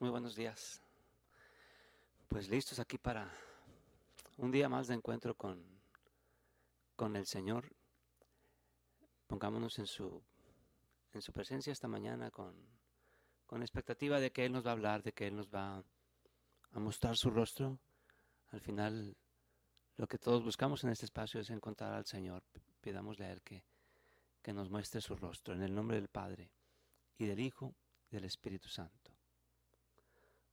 Muy buenos días. Pues listos aquí para un día más de encuentro con, con el Señor. Pongámonos en su, en su presencia esta mañana con, con expectativa de que Él nos va a hablar, de que Él nos va a mostrar su rostro. Al final, lo que todos buscamos en este espacio es encontrar al Señor. Pidámosle a Él que, que nos muestre su rostro. En el nombre del Padre, y del Hijo, y del Espíritu Santo.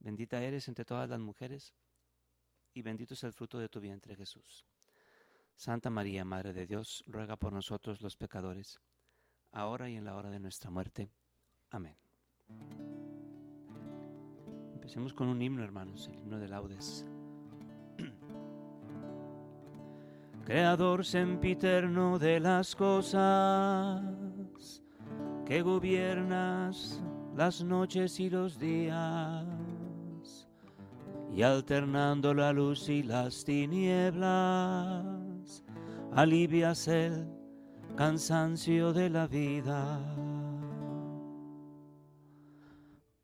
Bendita eres entre todas las mujeres, y bendito es el fruto de tu vientre Jesús. Santa María, Madre de Dios, ruega por nosotros los pecadores, ahora y en la hora de nuestra muerte. Amén. Empecemos con un himno, hermanos, el himno de laudes. Creador sempiterno de las cosas, que gobiernas las noches y los días y alternando la luz y las tinieblas, alivias el cansancio de la vida.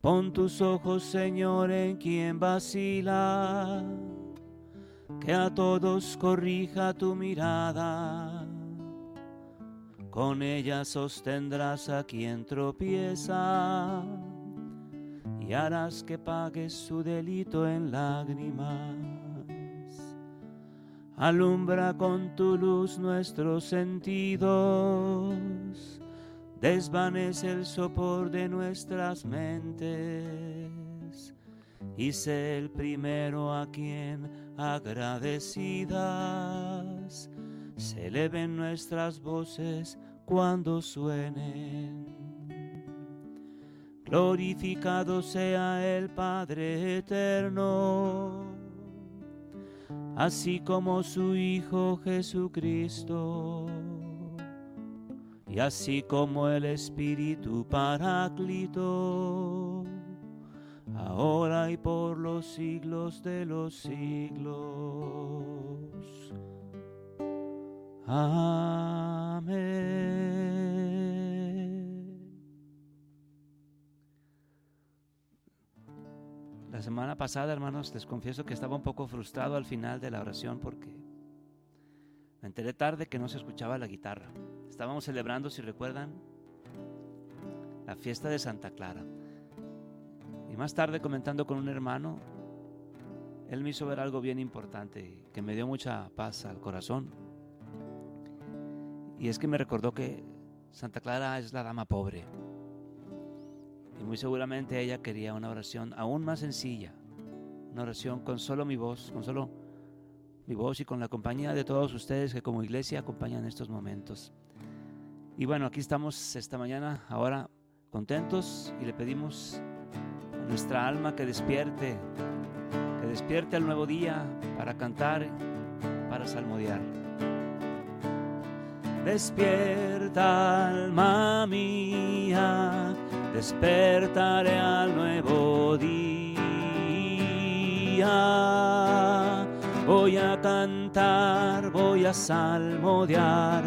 Pon tus ojos, Señor, en quien vacila, que a todos corrija tu mirada. Con ella sostendrás a quien tropieza y harás que pague su delito en lágrimas. Alumbra con tu luz nuestros sentidos, desvanece el sopor de nuestras mentes. Y sé el primero a quien agradecidas. Se eleven nuestras voces cuando suenen glorificado sea el Padre eterno, así como su Hijo Jesucristo, y así como el Espíritu Paráclito, ahora y por los siglos de los siglos. Amén. La semana pasada, hermanos, les confieso que estaba un poco frustrado al final de la oración porque me enteré tarde que no se escuchaba la guitarra. Estábamos celebrando, si recuerdan, la fiesta de Santa Clara. Y más tarde, comentando con un hermano, él me hizo ver algo bien importante que me dio mucha paz al corazón. Y es que me recordó que Santa Clara es la dama pobre y muy seguramente ella quería una oración aún más sencilla, una oración con solo mi voz, con solo mi voz y con la compañía de todos ustedes que como iglesia acompañan estos momentos. Y bueno, aquí estamos esta mañana, ahora contentos y le pedimos a nuestra alma que despierte, que despierte al nuevo día para cantar, para salmodiar. Despierta alma mía despertaré al nuevo día. Voy a cantar, voy a salmodiar,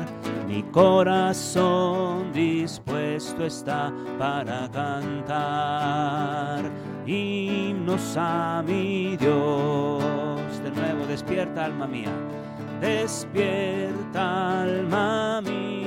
mi corazón dispuesto está para cantar himnos a mi Dios. De nuevo, despierta alma mía, despierta alma mía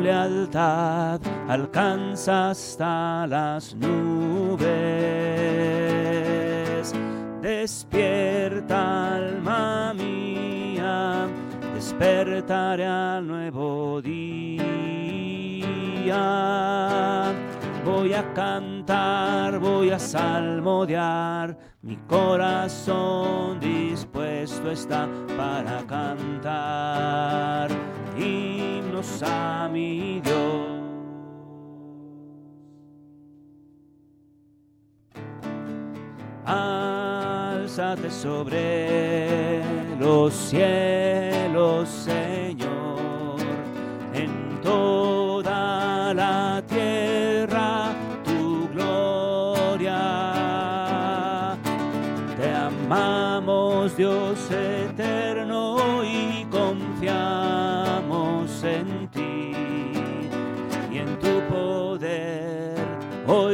Lealtad alcanza hasta las nubes. Despierta, alma mía, despertaré al nuevo día voy a cantar, voy a salmodiar, mi corazón dispuesto está para cantar a mi Dios. Álzate sobre los cielos, Señor, en toda la tierra tu gloria. Te amamos, Dios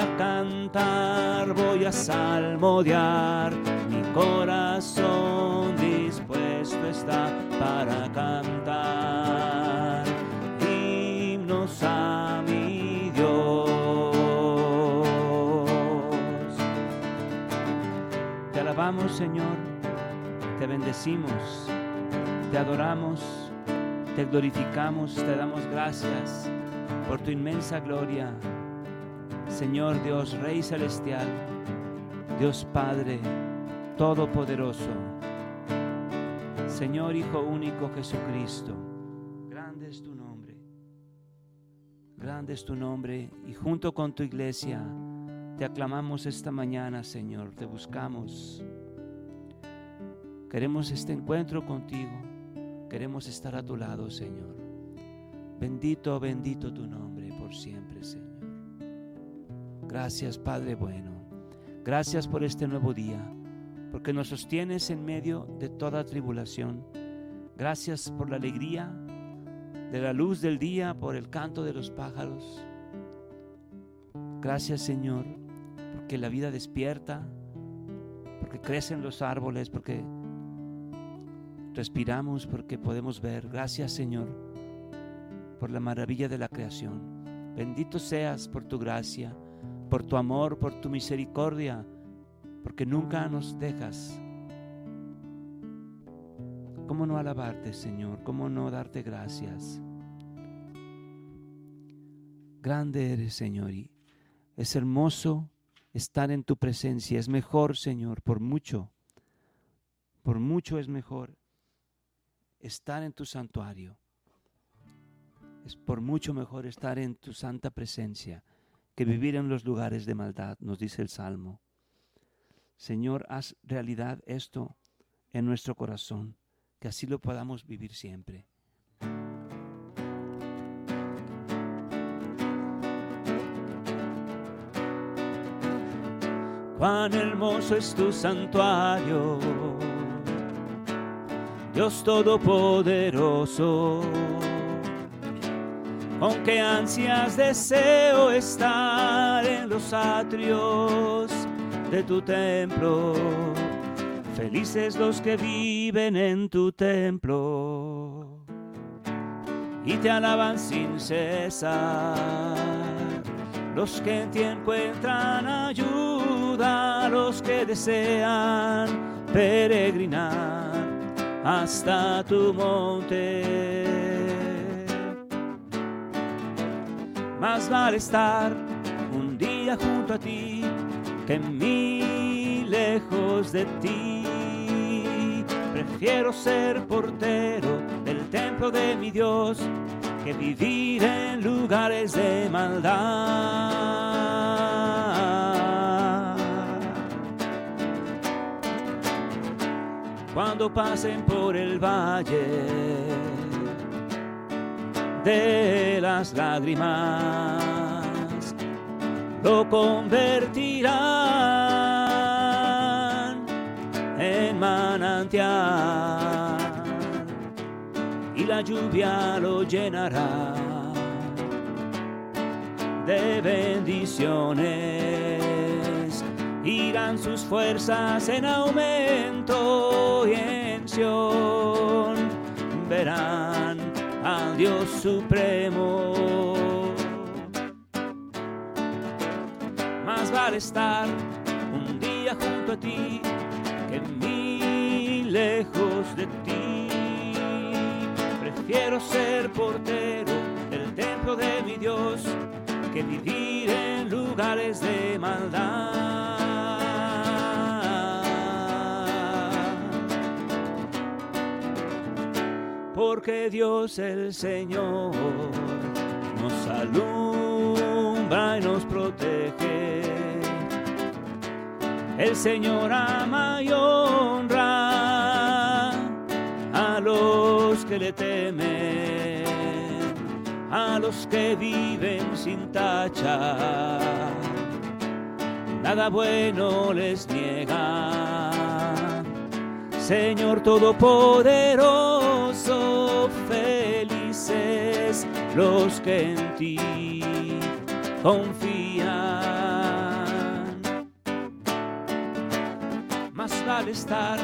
A cantar, voy a salmodiar, mi corazón dispuesto está para cantar himnos a mi Dios. Te alabamos, Señor, te bendecimos, te adoramos, te glorificamos, te damos gracias por tu inmensa gloria. Señor Dios, Rey Celestial, Dios Padre Todopoderoso, Señor Hijo único Jesucristo, grande es tu nombre, grande es tu nombre y junto con tu iglesia te aclamamos esta mañana, Señor, te buscamos. Queremos este encuentro contigo, queremos estar a tu lado, Señor. Bendito, bendito tu nombre por siempre. Gracias, Padre bueno. Gracias por este nuevo día, porque nos sostienes en medio de toda tribulación. Gracias por la alegría de la luz del día, por el canto de los pájaros. Gracias, Señor, porque la vida despierta, porque crecen los árboles, porque respiramos, porque podemos ver. Gracias, Señor, por la maravilla de la creación. Bendito seas por tu gracia por tu amor, por tu misericordia, porque nunca nos dejas. ¿Cómo no alabarte, Señor? ¿Cómo no darte gracias? Grande eres, Señor, y es hermoso estar en tu presencia. Es mejor, Señor, por mucho, por mucho es mejor estar en tu santuario. Es por mucho mejor estar en tu santa presencia que vivir en los lugares de maldad, nos dice el Salmo. Señor, haz realidad esto en nuestro corazón, que así lo podamos vivir siempre. Cuán hermoso es tu santuario, Dios Todopoderoso con qué ansias deseo estar en los atrios de tu templo. Felices los que viven en tu templo y te alaban sin cesar. Los que en ti encuentran ayuda, los que desean peregrinar hasta tu monte. Más vale estar un día junto a ti que mil lejos de ti. Prefiero ser portero del templo de mi Dios que vivir en lugares de maldad. Cuando pasen por el valle de las lágrimas, lo convertirán en manantial y la lluvia lo llenará de bendiciones. Irán sus fuerzas en aumento y en verán Dios supremo. Más vale estar un día junto a ti que mil lejos de ti. Prefiero ser portero del templo de mi Dios que vivir en lugares de maldad. Porque Dios el Señor nos alumbra y nos protege. El Señor ama y honra a los que le temen a los que viven sin tacha. Nada bueno les niega. Señor Todopoderoso, felices los que en ti confían. Más vale estar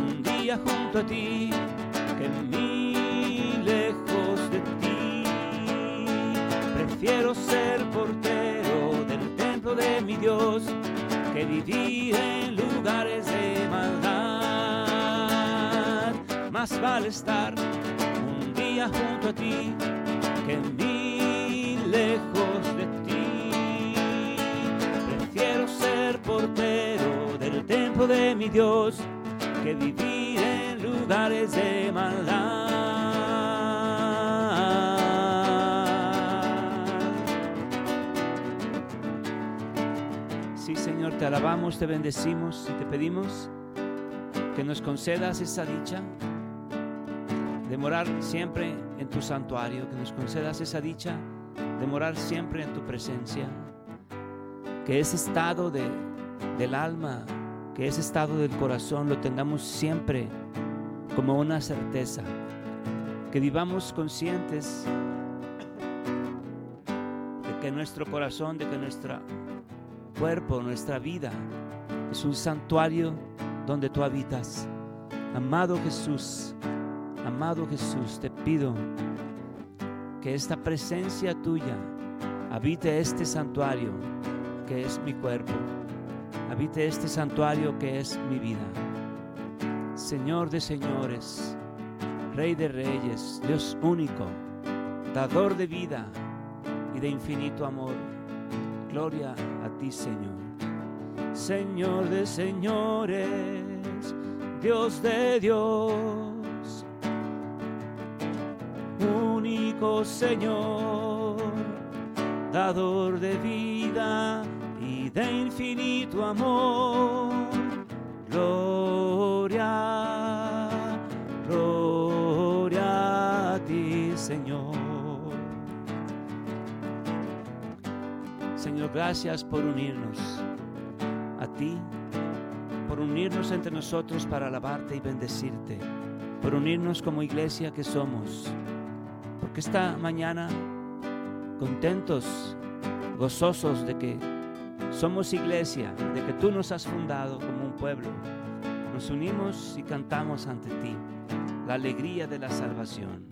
un día junto a ti que mil lejos de ti Prefiero ser portero del templo de mi Dios que vivir en lugares de maldad. Más vale estar un día junto a ti que mil lejos de ti. Prefiero ser portero del templo de mi Dios que vivir en lugares de maldad. Señor, te alabamos, te bendecimos y te pedimos que nos concedas esa dicha de morar siempre en tu santuario, que nos concedas esa dicha de morar siempre en tu presencia, que ese estado de, del alma, que ese estado del corazón lo tengamos siempre como una certeza, que vivamos conscientes de que nuestro corazón, de que nuestra cuerpo, nuestra vida, es un santuario donde tú habitas. Amado Jesús, amado Jesús, te pido que esta presencia tuya habite este santuario que es mi cuerpo, habite este santuario que es mi vida. Señor de señores, Rey de reyes, Dios único, dador de vida y de infinito amor. Gloria a ti, Señor. Señor de señores, Dios de Dios, Señor, dador de vida y de infinito amor. Gloria, gloria a ti, Señor. Señor, gracias por unirnos a ti, por unirnos entre nosotros para alabarte y bendecirte, por unirnos como iglesia que somos, esta mañana contentos, gozosos de que somos iglesia, de que tú nos has fundado como un pueblo, nos unimos y cantamos ante ti la alegría de la salvación.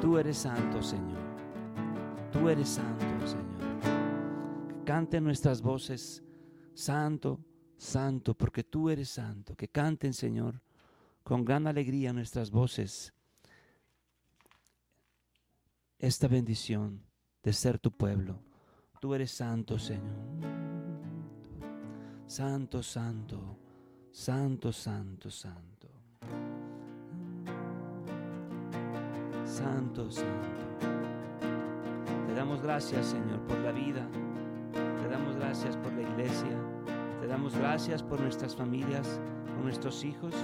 Tú eres santo, Señor. Tú eres santo, Señor. Canten nuestras voces, santo, santo, porque tú eres santo. Que canten, Señor, con gran alegría nuestras voces esta bendición de ser tu pueblo. Tú eres santo, Señor. Santo, santo, santo, santo, santo. Santo, santo. Te damos gracias, Señor, por la vida. Te damos gracias por la iglesia. Te damos gracias por nuestras familias, por nuestros hijos.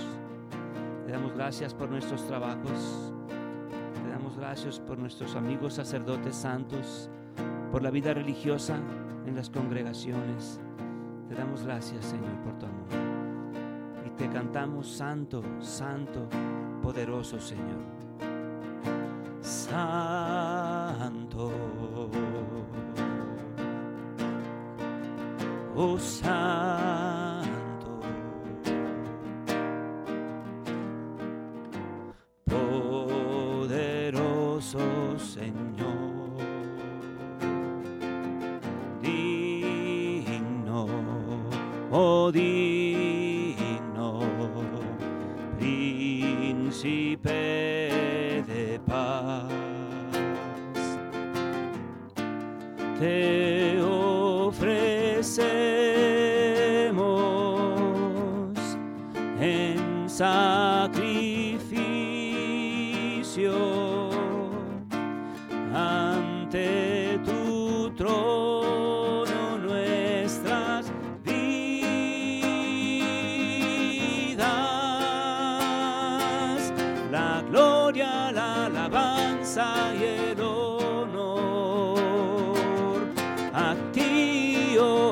Te damos gracias por nuestros trabajos. Gracias por nuestros amigos sacerdotes santos, por la vida religiosa en las congregaciones. Te damos gracias, Señor, por tu amor. Y te cantamos, Santo, Santo, poderoso Señor. Santo. Oh Santo,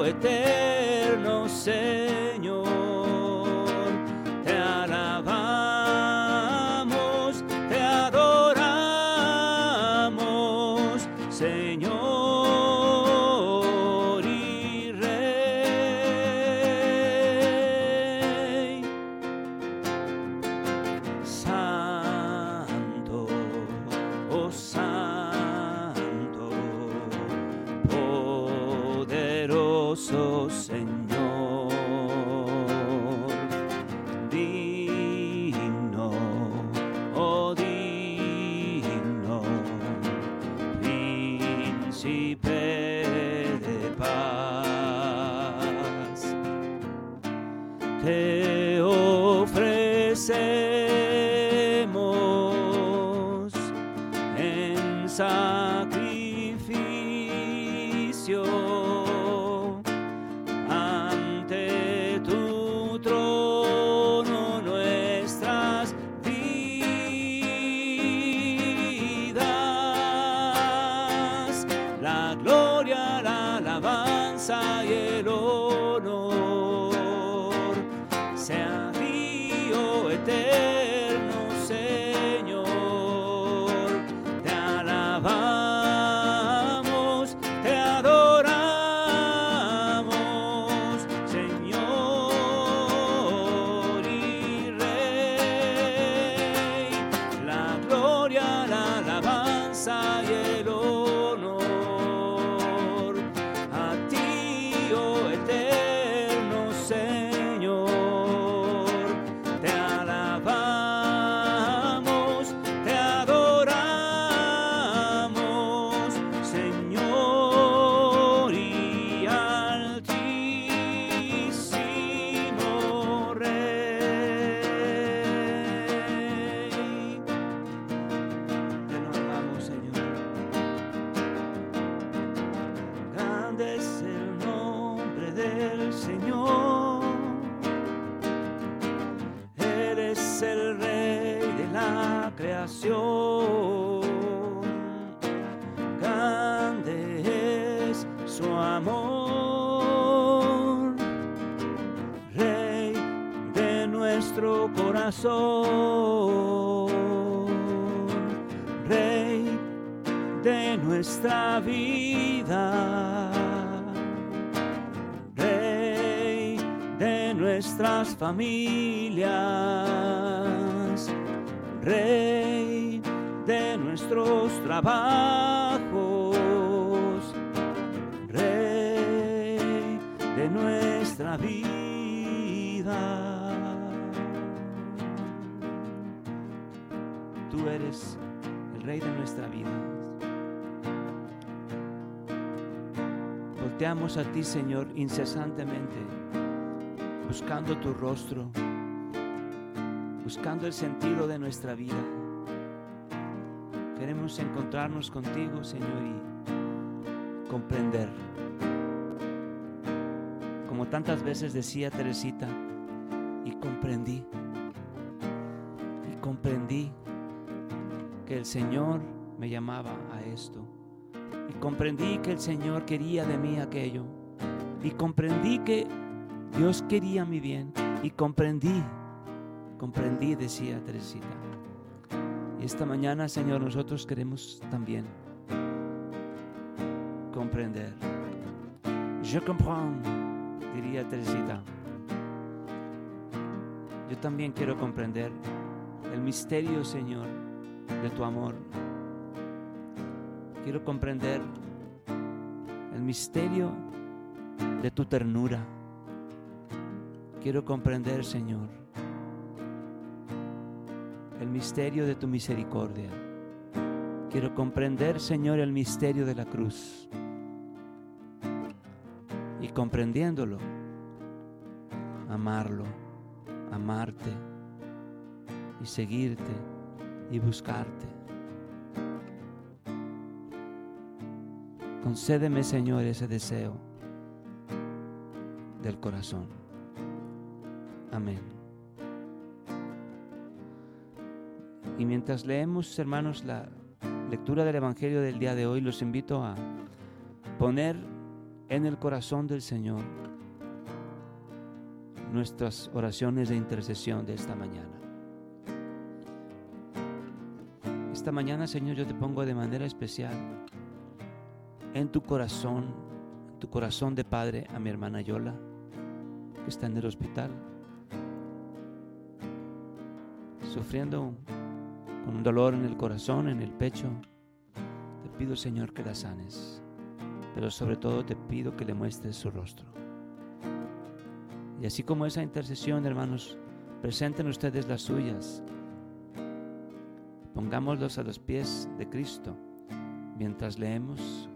eterno Señor. Nuestra vida. Rey de nuestras familias. Rey de nuestros trabajos. Volteamos a ti, Señor, incesantemente, buscando tu rostro, buscando el sentido de nuestra vida. Queremos encontrarnos contigo, Señor, y comprender, como tantas veces decía Teresita, y comprendí, y comprendí que el Señor me llamaba a esto, y comprendí que el Señor quería de mí aquello, y comprendí que Dios quería mi bien, y comprendí, comprendí, decía Teresita. Y esta mañana, Señor, nosotros queremos también comprender. Je comprends, diría Teresita. Yo también quiero comprender el misterio, Señor, de tu amor. Quiero comprender el misterio de tu ternura. Quiero comprender, Señor, el misterio de tu misericordia. Quiero comprender, Señor, el misterio de la cruz y comprendiéndolo, amarlo, amarte y seguirte y buscarte. Concédeme, Señor, ese deseo del corazón. Amén. Y mientras leemos, hermanos, la lectura del Evangelio del día de hoy, los invito a poner en el corazón del Señor nuestras oraciones de intercesión de esta mañana. Esta mañana, Señor, yo te pongo de manera especial en tu corazón, en tu corazón de padre a mi hermana Yola, que está en el hospital, sufriendo con un dolor en el corazón, en el pecho. Te pido, Señor, que la sanes pero sobre todo te pido que le muestres su rostro. Y así como esa intercesión, hermanos, presenten ustedes las suyas. Pongámoslos a los pies de Cristo mientras leemos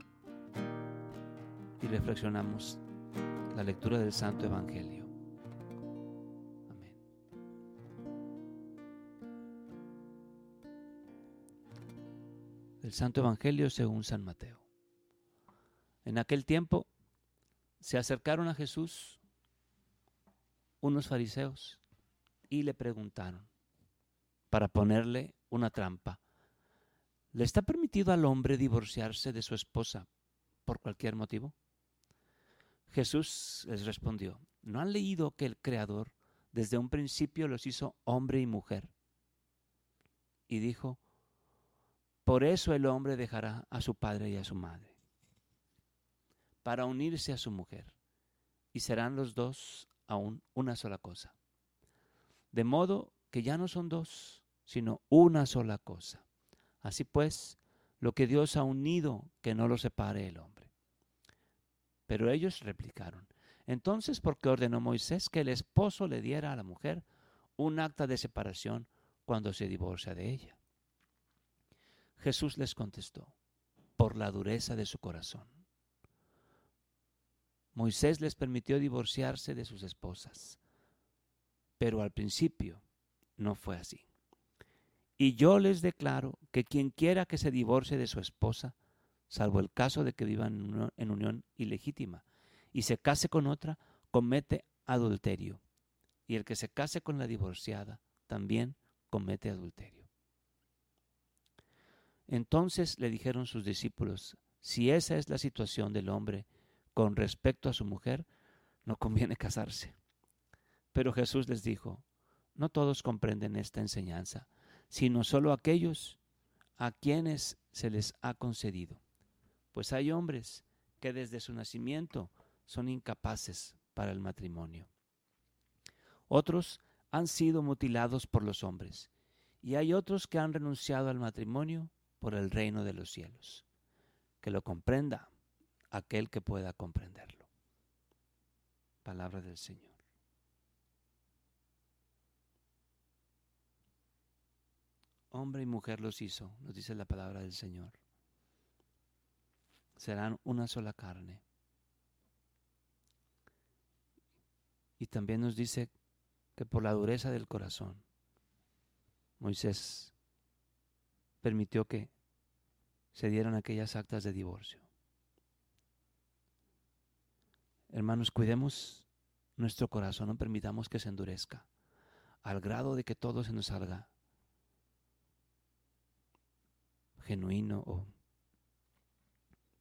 y reflexionamos la lectura del Santo Evangelio. Amén. El Santo Evangelio según San Mateo. En aquel tiempo se acercaron a Jesús unos fariseos y le preguntaron para ponerle una trampa. ¿Le está permitido al hombre divorciarse de su esposa por cualquier motivo? Jesús les respondió, ¿no han leído que el Creador desde un principio los hizo hombre y mujer? Y dijo, por eso el hombre dejará a su padre y a su madre para unirse a su mujer, y serán los dos aún una sola cosa. De modo que ya no son dos, sino una sola cosa. Así pues, lo que Dios ha unido, que no lo separe el hombre. Pero ellos replicaron, entonces, ¿por qué ordenó Moisés que el esposo le diera a la mujer un acta de separación cuando se divorcia de ella? Jesús les contestó, por la dureza de su corazón. Moisés les permitió divorciarse de sus esposas, pero al principio no fue así. Y yo les declaro que quien quiera que se divorcie de su esposa, salvo el caso de que vivan en unión ilegítima, y se case con otra, comete adulterio. Y el que se case con la divorciada también comete adulterio. Entonces le dijeron sus discípulos, si esa es la situación del hombre con respecto a su mujer, no conviene casarse. Pero Jesús les dijo, no todos comprenden esta enseñanza, sino solo aquellos a quienes se les ha concedido. Pues hay hombres que desde su nacimiento son incapaces para el matrimonio. Otros han sido mutilados por los hombres, y hay otros que han renunciado al matrimonio por el reino de los cielos. Que lo comprenda aquel que pueda comprenderlo. Palabra del Señor. Hombre y mujer los hizo, nos dice la palabra del Señor. Serán una sola carne. Y también nos dice que por la dureza del corazón, Moisés permitió que se dieran aquellas actas de divorcio. Hermanos, cuidemos nuestro corazón, no permitamos que se endurezca, al grado de que todo se nos salga genuino o,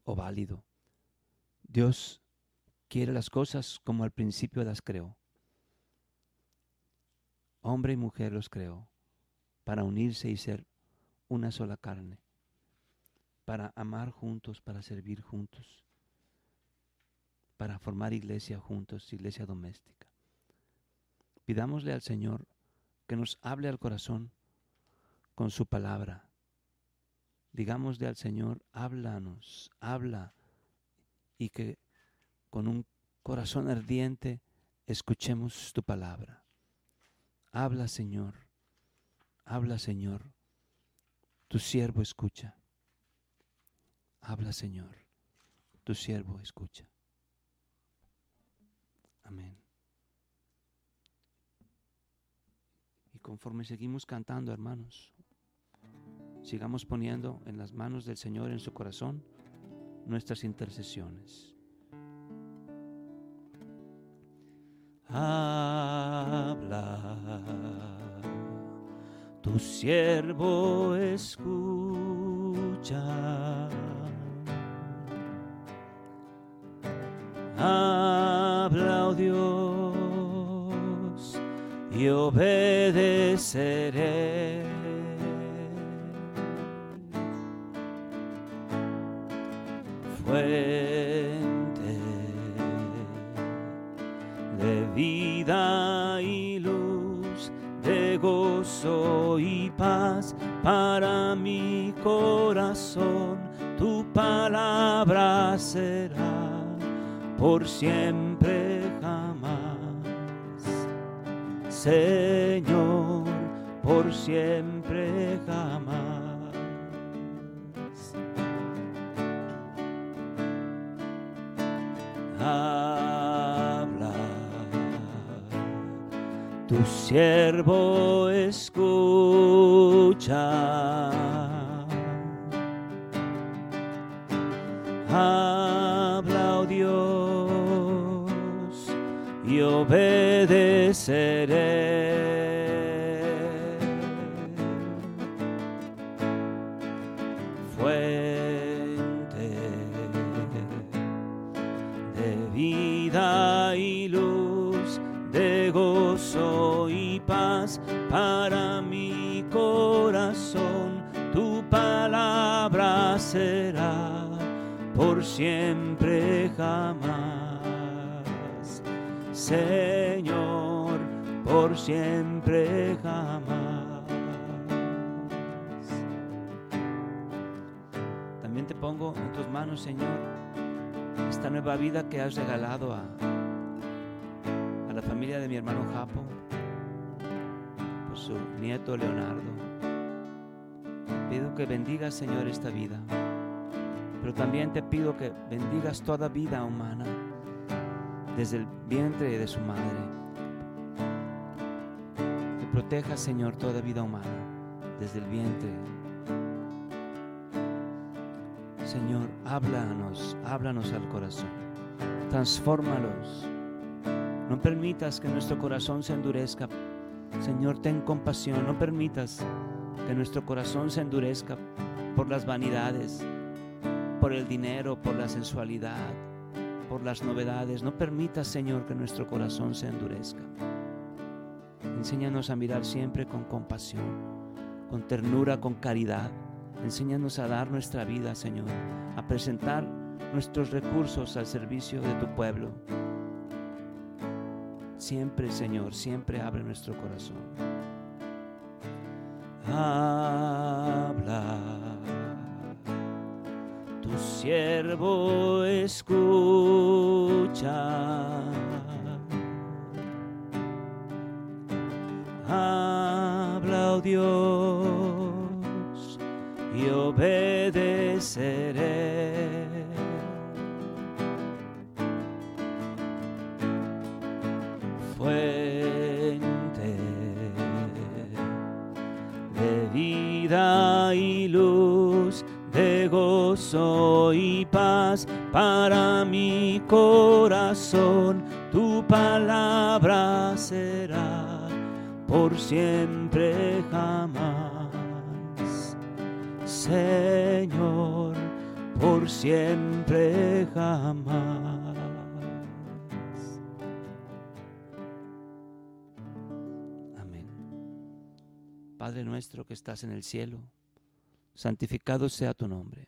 o válido. Dios quiere las cosas como al principio las creó. Hombre y mujer los creó para unirse y ser una sola carne, para amar juntos, para servir juntos para formar iglesia juntos, iglesia doméstica. Pidámosle al Señor que nos hable al corazón con su palabra. Digámosle al Señor, háblanos, habla, y que con un corazón ardiente escuchemos tu palabra. Habla, Señor, habla, Señor, tu siervo escucha. Habla, Señor, tu siervo escucha. Amén. Y conforme seguimos cantando, hermanos, sigamos poniendo en las manos del Señor, en su corazón, nuestras intercesiones. Habla, tu siervo escucha. Dios, y obedeceré. Para mi corazón, tu palabra será por siempre jamás. Señor, por siempre jamás. Habla, tu siervo escucha. obedeceré. Siempre jamás. Señor, por siempre jamás. También te pongo en tus manos, Señor, esta nueva vida que has regalado a, a la familia de mi hermano Japo, por su nieto Leonardo. Pido que bendigas, Señor, esta vida, pero también te pido que bendigas toda vida humana desde el vientre de su madre. Que proteja, Señor, toda vida humana desde el vientre. Señor, háblanos, háblanos al corazón. Transfórmalos. No permitas que nuestro corazón se endurezca. Señor, ten compasión. No permitas que nuestro corazón se endurezca por las vanidades, por el dinero, por la sensualidad, por las novedades. No permitas, Señor, que nuestro corazón se endurezca. Enséñanos a mirar siempre con compasión, con ternura, con caridad. Enséñanos a dar nuestra vida, Señor, a presentar nuestros recursos al servicio de tu pueblo. Siempre, Señor, siempre abre nuestro corazón. Habla tu siervo escucha. Habla, oh Dios, y obedeceré. Paz para mi corazón, tu palabra será por siempre jamás. Señor, por siempre jamás. Amén. Padre nuestro que estás en el cielo, santificado sea tu nombre.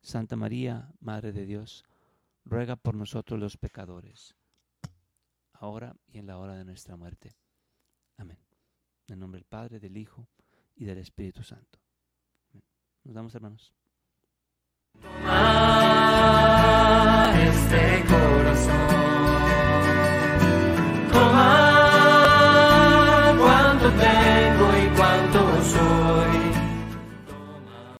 Santa María, Madre de Dios, ruega por nosotros los pecadores, ahora y en la hora de nuestra muerte. Amén. En el nombre del Padre, del Hijo y del Espíritu Santo. Nos damos, hermanos. Este corazón, tengo.